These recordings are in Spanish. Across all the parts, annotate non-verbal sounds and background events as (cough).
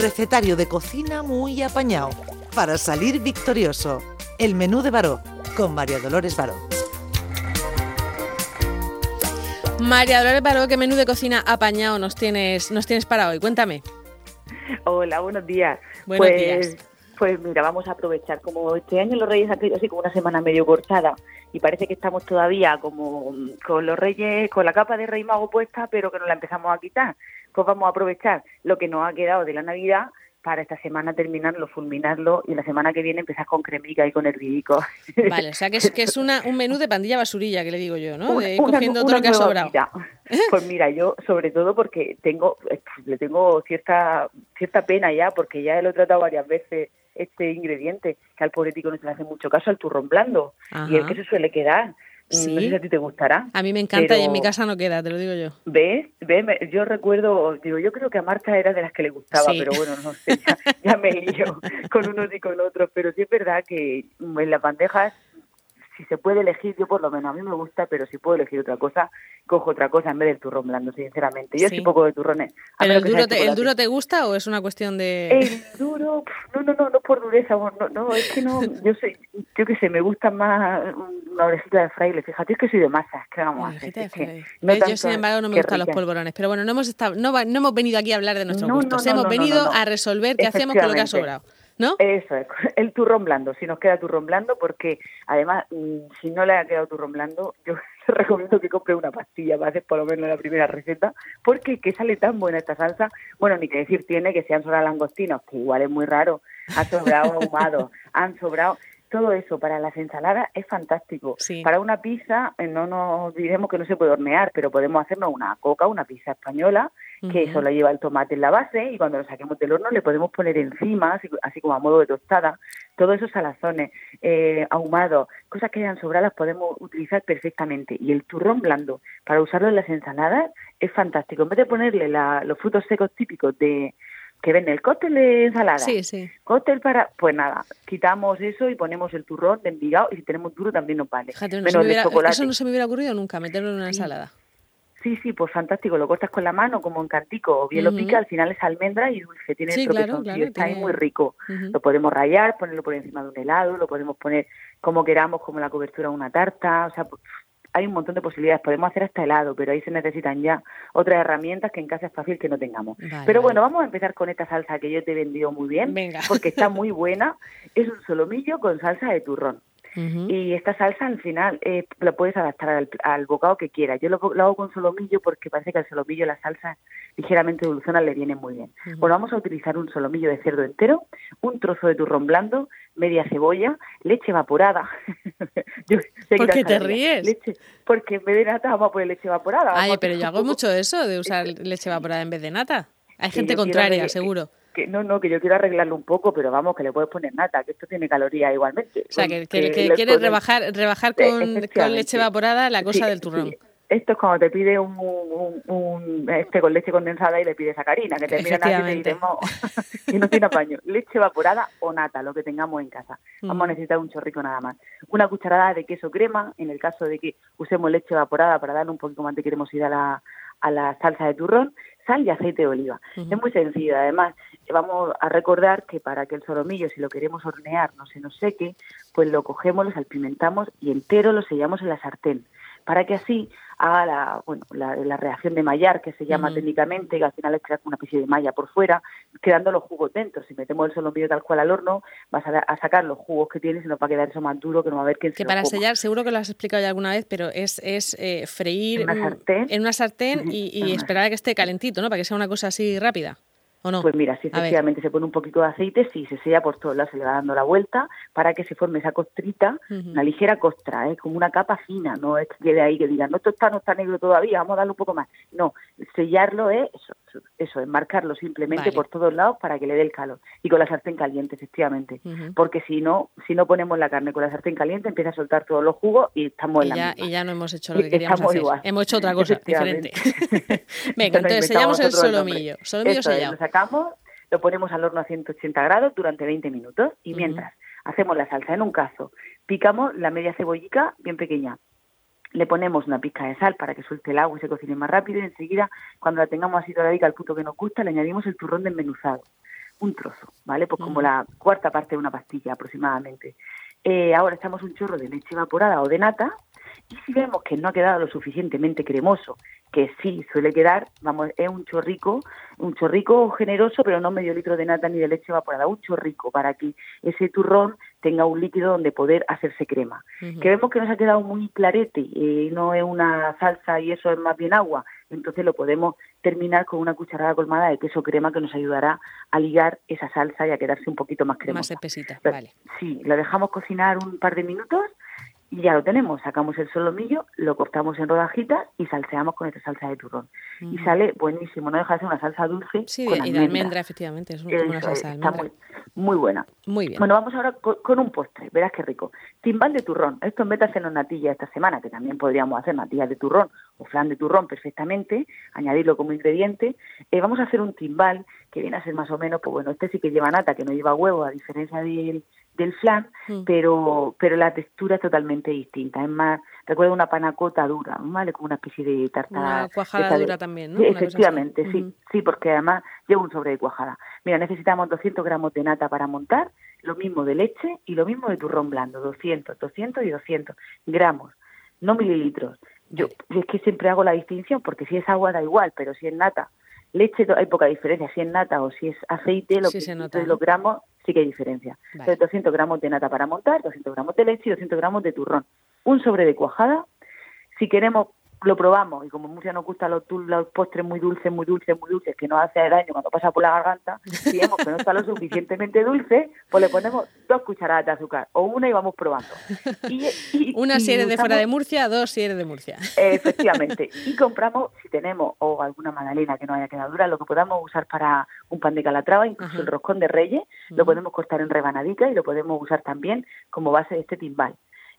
recetario de cocina muy apañado para salir victorioso. El menú de Baró con María Dolores Baró. María Dolores Baró, ¿qué menú de cocina apañado nos tienes, nos tienes para hoy? Cuéntame. Hola, buenos días. Buenos pues, días. Pues mira, vamos a aprovechar. Como este año los Reyes han tenido así como una semana medio cortada y parece que estamos todavía como con los Reyes, con la capa de Rey Mago puesta, pero que no la empezamos a quitar. Pues vamos a aprovechar lo que nos ha quedado de la Navidad para esta semana terminarlo, fulminarlo y la semana que viene empezar con cremica y con hervidico. (laughs) Vale, o sea que es, que es una, un menú de pandilla basurilla, que le digo yo, ¿no? Una- De ir una- cogiendo todo lo que ha sobrado. vida. (laughs) Pues mira, yo sobre todo porque tengo, eh, le tengo cierta cierta pena ya, porque ya lo he tratado varias veces este ingrediente, que al político no se le hace mucho caso, al turrón blando, y el que se suele quedar. Sí. No sé si a ti te gustará. A mí me encanta y en mi casa no queda, te lo digo yo. ¿Ves? ¿Ves? Yo recuerdo, digo, yo creo que a Marta era de las que le gustaba, Sí. pero bueno, no sé, ya, ya me lío con unos y con otros. Pero sí es verdad que en las bandejas, si se puede elegir, yo por lo menos a mí me gusta, pero si puedo elegir otra cosa, cojo otra cosa en vez del turrón blando, sinceramente. Yo Sí. soy poco de turrones. a ¿Pero el duro, te, el duro te gusta o es una cuestión de...? El duro, no, no, no, no por dureza, no, no, es que no, (laughs) yo soy, yo qué sé, me gusta más una orejita de fraile, fíjate, es que soy de masas, ¿qué vamos a hacer? Que no Yo, sin embargo, no me gustan los polvorones. Pero bueno, no hemos, estado, no, no hemos venido aquí a hablar de nuestros No, gustos. hemos venido a resolver qué hacemos con lo que ha sobrado. ¿No? Eso es, (laughs) el turrón blando, si nos queda turrón blando, porque además, mm, si no le ha quedado turrón blando, yo (laughs) te recomiendo que compre una pastilla para hacer por lo menos la primera receta, porque que sale tan buena esta salsa, bueno, ni que decir tiene que sean sobrado langostinos, que igual es muy raro, han sobrado ahumados, (laughs) han sobrado, todo eso para las ensaladas es fantástico. Sí. Para una pizza, eh, no nos diremos que no se puede hornear, pero podemos hacernos una coca, una pizza española, que Ujú. solo lleva el tomate en la base y cuando lo saquemos del horno le podemos poner encima, así, así como a modo de tostada, todos esos salazones eh, ahumados, cosas que hayan sobrado las podemos utilizar perfectamente. Y el turrón blando, para usarlo en las ensaladas, es fantástico. En vez de ponerle la- los frutos secos típicos de que venden el cóctel de ensalada, Sí, sí. cóctel para, pues nada, quitamos eso y ponemos el turrón de envigado y si tenemos duro también nos vale. Fíjate, no Menos me de chocolate. eso no se me hubiera ocurrido nunca, meterlo en una ensalada. Sí, sí, pues fantástico. Lo cortas con la mano como en cantico o bien lo pica, al final es almendra y dulce. Tiene Sí, el claro, tropezón, claro, está ahí muy rico. Lo podemos rayar, ponerlo por encima de un helado, lo podemos poner como queramos, como la cobertura de una tarta. O sea, pues, hay un montón de posibilidades. Podemos hacer hasta helado, pero ahí se necesitan ya otras herramientas que en casa es fácil que no tengamos. Vale, pero vale. bueno, vamos a empezar con esta salsa que yo te he vendido muy bien, Venga. porque está muy (laughs) buena. Es un solomillo con salsa de turrón. Y esta salsa al final eh, la puedes adaptar al, al bocado que quieras. Yo lo, lo hago con solomillo porque parece que al solomillo la salsa ligeramente dulzona le viene muy bien. Ujú. Bueno, vamos a utilizar un solomillo de cerdo entero, un trozo de turrón blando, media cebolla, leche evaporada. (laughs) Yo ¿Por qué te ríes? Leche, porque en vez de nata vamos a poner leche evaporada. Ay, pero yo hago mucho eso de usar leche evaporada en vez de nata. Hay gente contraria, arreglar- seguro. Que, no, no, que yo quiero arreglarlo un poco, pero vamos, que le puedes poner nata, que esto tiene calorías igualmente. O sea, que, que- que quieres rebajar, rebajar con, leche evaporada la cosa Sí, del turrón. sí. Esto es cuando te pide un, un, un- este con leche condensada y le pides sacarina, que te miran así y te dicen, "Mo", (laughs) que no tiene apaño. Leche evaporada o nata, lo que tengamos en casa. Vamos a Mm. necesitar un chorrico nada más. Una cucharada de queso crema, en el caso de que usemos leche evaporada para darle un poquito más de cremosidad a la, a la salsa de turrón, sal y aceite de oliva. Es muy sencillo, además, vamos a recordar que para que el solomillo, si lo queremos hornear, no se nos seque, pues lo cogemos, lo salpimentamos y entero lo sellamos en la sartén, para que así haga la, bueno, la, la reacción de mallar, que se llama técnicamente, que al final es crear una especie de malla por fuera, quedando los jugos dentro. Si metemos el solomillo tal cual al horno, vas a, a sacar los jugos que tiene y nos va a quedar eso más duro que no va a haber Que lo para sellar, seguro que lo has explicado ya alguna vez, pero es, es eh, freír En una sartén. en una sartén Ujú, y, y esperar a que esté calentito, ¿no? Para que sea una cosa así rápida. ¿O no? Pues mira, si efectivamente se pone un poquito de aceite, sí, se sella por todos lados, se le va dando la vuelta para que se forme esa costrita, una ligera costra, ¿eh? como una capa fina, no es que quede ahí que digan, no, esto está, no está negro todavía, vamos a darle un poco más. No, sellarlo es eso, eso, enmarcarlo simplemente Vale. por todos lados para que le dé el calor. Y con la sartén caliente, efectivamente. Porque si no, si no ponemos la carne con la sartén caliente, empieza a soltar todos los jugos y estamos en la ya, misma. y ya no hemos hecho lo que queríamos hacer. igual. Hemos hecho otra cosa diferente. (laughs) Venga, entonces sellamos el nosotros el solomillo. Solomillo Eso es, sellado. lo sacamos, lo ponemos al horno a 180 grados durante 20 minutos y mientras hacemos la salsa en un cazo, picamos la media cebollica bien pequeña. Le ponemos una pizca de sal para que suelte el agua y se cocine más rápido y enseguida, cuando la tengamos así doradica al punto que nos gusta, le añadimos el turrón desmenuzado. un trozo, ¿vale? Pues como la cuarta parte de una pastilla aproximadamente. Eh, ahora echamos un chorro de leche evaporada o de nata y si vemos que no ha quedado lo suficientemente cremoso, que sí suele quedar, vamos, es un chorrico, un chorrico generoso, pero no medio litro de nata ni de leche evaporada, un chorrico para que ese turrón tenga un líquido donde poder hacerse crema. Que vemos que nos ha quedado muy clarete, y no es una salsa y eso es más bien agua, entonces lo podemos terminar con una cucharada colmada de queso crema que nos ayudará a ligar esa salsa y a quedarse un poquito más cremosa. Más espesita, vale. Sí, lo dejamos cocinar un par de minutos y ya lo tenemos. Sacamos el solomillo, lo cortamos en rodajitas y salseamos con esta salsa de turrón. Y sale buenísimo, no deja de ser una salsa dulce. Sí, con y de almendra, efectivamente, es una salsa de almendra. Está muy, muy buena. Muy bien. Bueno, vamos ahora con, un postre, verás qué rico. Timbal de turrón. Esto en vez de hacernos natilla esta semana, que también podríamos hacer natillas de turrón o flan de turrón perfectamente, añadirlo como ingrediente, eh, vamos a hacer un timbal que viene a ser más o menos, pues bueno, este sí que lleva nata, que no lleva huevo, a diferencia del del flan, mm. pero pero la textura es totalmente distinta. Es más, recuerda una panacota dura, ¿vale? Como una especie de tarta. Una cuajada dura también, ¿no? efectivamente, sí, sí, porque además lleva un sobre de cuajada. Mira, necesitamos 200 gramos de nata para montar, lo mismo de leche y lo mismo de turrón blando, 200, 200 y 200 gramos, no mililitros. Yo es que siempre hago la distinción porque si es agua da igual, pero si es nata, leche hay poca diferencia, si es nata o si es aceite, lo que los gramos sí que hay diferencia. 200 gramos de nata para montar, 200 gramos de leche y 200 gramos de turrón. Un sobre de cuajada. Si queremos lo probamos y como en Murcia nos gustan los, los, postres muy dulces, muy dulces, muy dulces, que nos hace daño cuando pasa por la garganta, si vemos que no está lo suficientemente dulce, pues le ponemos dos cucharadas de azúcar o una y vamos probando. Y, (laughs) una si eres de fuera de Murcia, dos si eres de Murcia. Efectivamente. Y compramos, si tenemos o alguna magdalena que no haya quedado dura, lo que podamos usar para un pan de calatrava, incluso el roscón de reyes, lo podemos cortar en rebanaditas y lo podemos usar también como base de este timbal.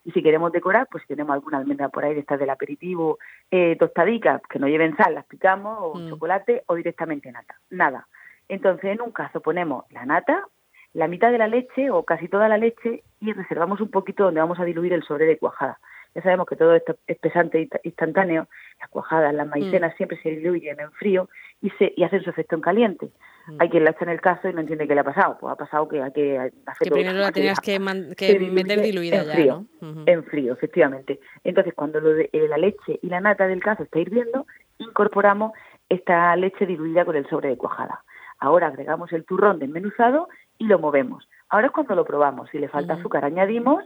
Y si queremos decorar, pues si tenemos alguna almendra por ahí de estas del aperitivo, eh, tostadicas que no lleven sal, las picamos, o mm. chocolate, o directamente nata. Nada. Entonces, en un caso ponemos la nata, la mitad de la leche o casi toda la leche y reservamos un poquito donde vamos a diluir el sobre de cuajada. Ya sabemos que todo esto es pesante instantáneo, las cuajadas, las maicenas mm. siempre se diluyen en frío y, se, y hacen su efecto en caliente. Mm. Hay quien la echa en el caso y no entiende qué le ha pasado. Pues ha pasado que hay que hacer Que primero la tenías que, meter diluida en ya, frío, En frío, efectivamente. Entonces, cuando lo de, eh, la leche y la nata del caso está hirviendo, incorporamos esta leche diluida con el sobre de cuajada. Ahora agregamos el turrón desmenuzado y lo movemos. Ahora es cuando lo probamos. Si le falta azúcar, añadimos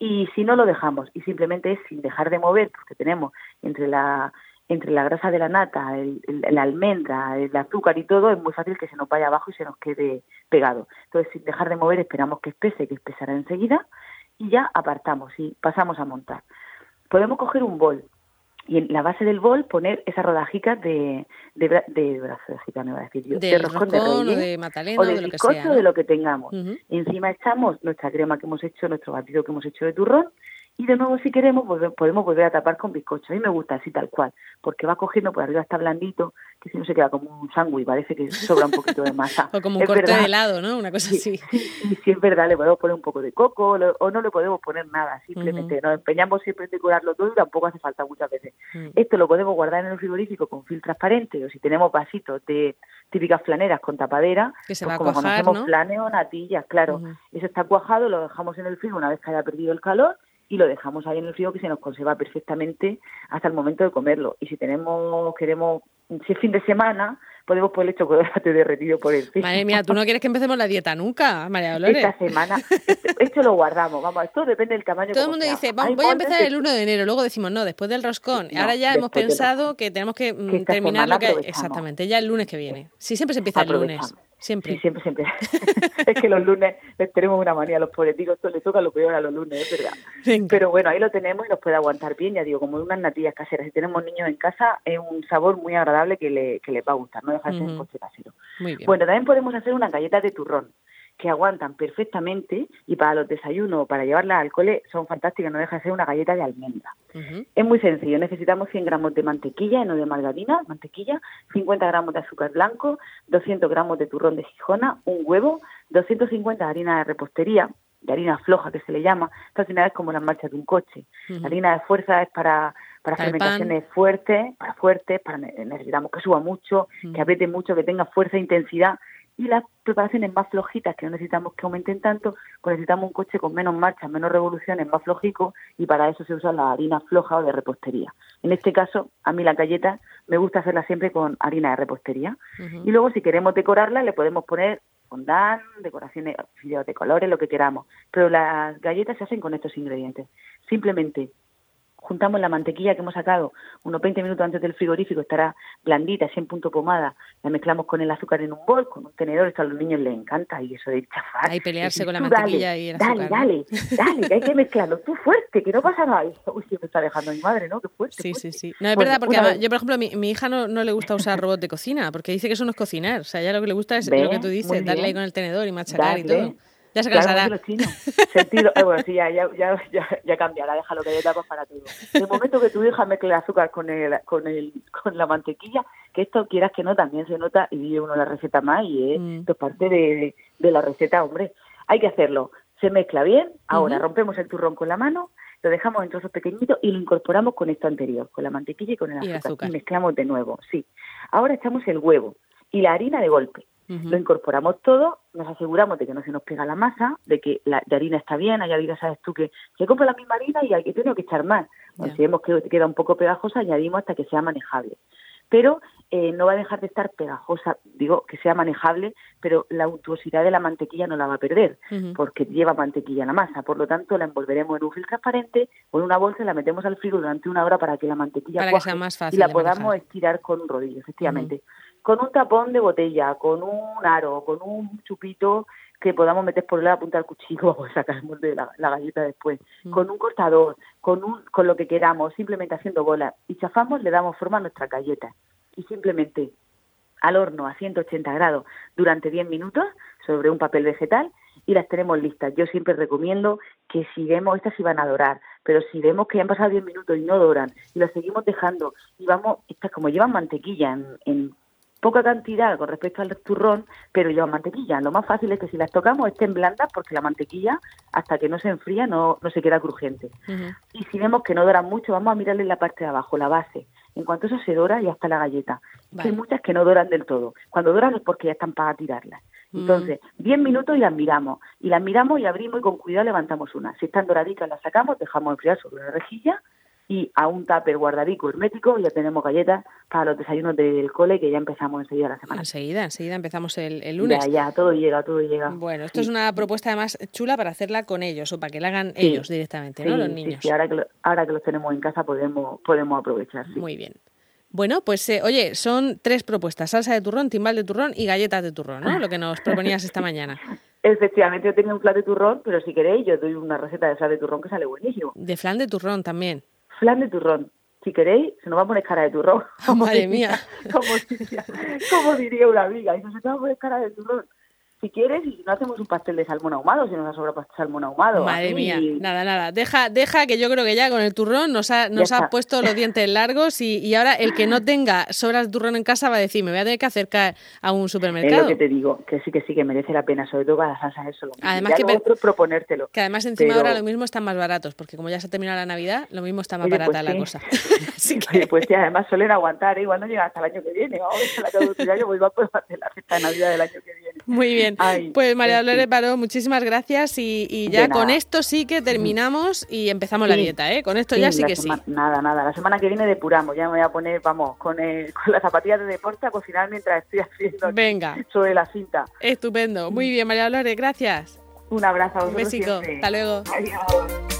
y si no, lo dejamos. Y simplemente es sin dejar de mover, porque tenemos entre la entre la grasa de la nata, el, la almendra, el azúcar y todo, es muy fácil que se nos vaya abajo y se nos quede pegado. Entonces, sin dejar de mover, esperamos que espese, que espesará enseguida, y ya apartamos y pasamos a montar. Podemos coger un bol y en la base del bol poner esas rodajitas de, de, de, de me va a decir yo, de roscón de reyes, o de matalena, o de, lo que sea, de lo que tengamos. Encima echamos nuestra crema que hemos hecho, nuestro batido que hemos hecho de turrón, y de nuevo, si queremos, podemos volver a tapar con bizcocho. A mí me gusta así tal cual, porque va cogiendo por arriba está blandito, que si no se queda como un sándwich, parece que sobra un poquito de masa. (laughs) o como un corte de helado, ¿no? Una cosa así. Sí, sí, es verdad, le podemos poner un poco de coco o no le podemos poner nada, simplemente nos empeñamos siempre en decorarlo todo y tampoco hace falta muchas veces. Mm. Esto lo podemos guardar en el frigorífico con film transparente o si tenemos vasitos de típicas flaneras con tapadera, que se pues va como a cuajar, conocemos flaneo, natillas, claro. Eso está cuajado, lo dejamos en el frigo una vez que haya perdido el calor y lo dejamos ahí en el frío que se nos conserva perfectamente hasta el momento de comerlo. Y si tenemos, queremos, si es fin de semana, podemos ponerle chocolate derretido por el frío. Madre mía, tú no quieres que empecemos la dieta nunca, María Dolores. Esta semana, esto lo guardamos, vamos, esto depende del tamaño. Todo el mundo dice, voy a empezar el 1 de enero, luego decimos, no, después del roscón. Ahora ya hemos pensado que tenemos que, mm, terminar lo que... Exactamente, ya el lunes que viene. Sí, siempre se empieza el lunes. Siempre. Sí, siempre, siempre. (laughs) es que los lunes tenemos una manía, los políticos, esto les toca lo peor a los lunes, es verdad. Pero bueno, ahí lo tenemos y nos puede aguantar bien, ya digo, como unas natillas caseras. Si tenemos niños en casa, es un sabor muy agradable que, le, que les va a gustar, no deja de ser un postre casero. Muy bien. Bueno, también podemos hacer una galleta de turrón que aguantan perfectamente y para los desayunos o para llevarla al cole son fantásticas, no deja de ser una galleta de almendra. Es muy sencillo, necesitamos 100 gramos de mantequilla, no de margarina, mantequilla, 50 gramos de azúcar blanco, 200 gramos de turrón de Gijona, un huevo, 250 de harina de repostería, de harina floja que se le llama, esta al final es como la marcha de un coche. La harina de fuerza es para para fermentaciones fuertes, para fuertes, para necesitamos que suba mucho, que apriete mucho, que tenga fuerza e intensidad Y las preparaciones más flojitas, que no necesitamos que aumenten tanto, pues necesitamos un coche con menos marchas, menos revoluciones, más flojico, y para eso se usa la harina floja o de repostería. En este caso, a mí la galleta me gusta hacerla siempre con harina de repostería. Y luego, si queremos decorarla, le podemos poner fondant, decoraciones, de colores, lo que queramos. Pero las galletas se hacen con estos ingredientes. Simplemente juntamos la mantequilla que hemos sacado unos 20 minutos antes del frigorífico, estará blandita, así en punto pomada, la mezclamos con el azúcar en un bol, con un tenedor, esto a los niños les encanta y eso de chafar. Ahí pelearse con la mantequilla y el azúcar. Dale, dale, dale, que hay que mezclarlo, tú fuerte, que no pasa nada. (laughs) Uy, me está dejando mi madre, ¿no? Qué fuerte. Sí, sí, sí. No, es verdad, porque yo, por ejemplo, mi, mi hija no, no, le gusta usar robot de cocina, porque dice que eso no es cocinar, o sea, ya lo que le gusta es lo que tú dices, darle ahí con el tenedor y machacar y todo. Ya se cansará. Claro, Sentido, eh, bueno, sí, ya, ya, ya, ya, cambiará, déjalo que hay etapas para todo. El momento que tu hija mezcle el azúcar con el, con el, con la mantequilla, que esto quieras que no, también se nota y vive uno la receta más y es mm. parte de, de, la receta, hombre. Hay que hacerlo. Se mezcla bien, ahora rompemos el turrón con la mano, lo dejamos en trozos pequeñitos y lo incorporamos con esto anterior, con la mantequilla y con el azúcar. Y, azúcar. y mezclamos de nuevo, sí. Ahora echamos el huevo y la harina de golpe. Lo incorporamos todo, nos aseguramos de que no se nos pega la masa, de que la harina está bien, hay harina, sabes tú, que se compra la misma harina y hay que tener que echar más. si vemos que queda un poco pegajosa, añadimos hasta que sea manejable. Pero eh, no va a dejar de estar pegajosa, digo que sea manejable, pero la untuosidad de la mantequilla no la va a perder, porque lleva mantequilla en la masa. Por lo tanto, la envolveremos en un film transparente o en una bolsa y la metemos al frigo durante una hora para que la mantequilla y la podamos estirar con un rodillo, efectivamente con un tapón de botella, con un aro, con un chupito que podamos meter por la punta del cuchillo (laughs) o sacar de la, galleta después, mm. con un cortador, con, un, con lo que queramos, simplemente haciendo bolas y chafamos, le damos forma a nuestra galleta y simplemente al horno a 180 grados durante 10 minutos sobre un papel vegetal y las tenemos listas. Yo siempre recomiendo que si vemos, estas iban a dorar, pero si vemos que han pasado 10 minutos y no doran y las seguimos dejando y vamos, estas como llevan mantequilla en, en poca cantidad con respecto al turrón, pero lleva mantequilla. Lo más fácil es que si las tocamos estén blandas porque la mantequilla, hasta que no se enfría, no, no se queda crujiente. Y si vemos que no doran mucho, vamos a mirarle la parte de abajo, la base. En cuanto eso se dora, ya está la galleta. Hay muchas que no doran del todo. Cuando doran es porque ya están para tirarlas. Mm. Entonces, 10 minutos y las miramos. Y las miramos y abrimos y con cuidado levantamos una. Si están doraditas, las sacamos, dejamos enfriar sobre una rejilla y a un tupper guardadico hermético ya tenemos galletas para los desayunos del cole que ya empezamos enseguida la semana. Enseguida, enseguida empezamos el, lunes. Ya, ya, todo llega, todo llega. Bueno, esto es una propuesta además chula para hacerla con ellos o para que la hagan ellos directamente, ¿no? Los niños. Sí, ahora que, ahora que los tenemos en casa podemos, podemos aprovechar. Muy bien. Bueno, pues eh, oye, son tres propuestas, salsa de turrón, timbal de turrón y galletas de turrón, ¿no? Lo que nos proponías esta mañana. (laughs) Efectivamente, yo tengo un flan de turrón, pero si queréis, yo doy una receta de flan de turrón que sale buenísimo. De flan de turrón también flan de turrón. Si queréis, se nos va a poner cara de turrón. (laughs) Madre mía. (laughs) Como diría, como diría una amiga, y se nos va a poner cara de turrón si quieres, y si no hacemos un pastel de salmón ahumado, si nos ha sobrado de salmón ahumado. Madre mía, nada, nada. Deja, deja que yo creo que ya con el turrón nos ha, nos ha puesto los dientes largos y, y, ahora el que no (laughs) tenga sobras de turrón en casa va a decir, me voy a tener que acercar a un supermercado. Es lo que te digo, que sí, que sí, que merece la pena, sobre todo para las salsas eso. Lo además que otro, proponértelo. Que además encima ahora lo mismo están más baratos, porque como ya se ha terminado la Navidad, lo mismo está más barata pues la cosa. (laughs) (laughs) pues sí, además suelen aguantar, ¿eh? igual no llega hasta el año que viene, vamos a la yo voy a poder hacer la fiesta de Navidad del año que viene. Muy bien. pues María Dolores Baró, muchísimas gracias y, ya con esto sí que terminamos y empezamos la dieta, ¿eh? Con esto ya sí que sí. Nada, nada. La semana que viene depuramos. Ya me voy a poner, vamos, con, el, (laughs) con las zapatillas de deporte a cocinar mientras estoy haciendo Venga. sobre la cinta. Estupendo. Muy bien, María Dolores, gracias. Un abrazo a Un besico. Hasta luego. Adiós.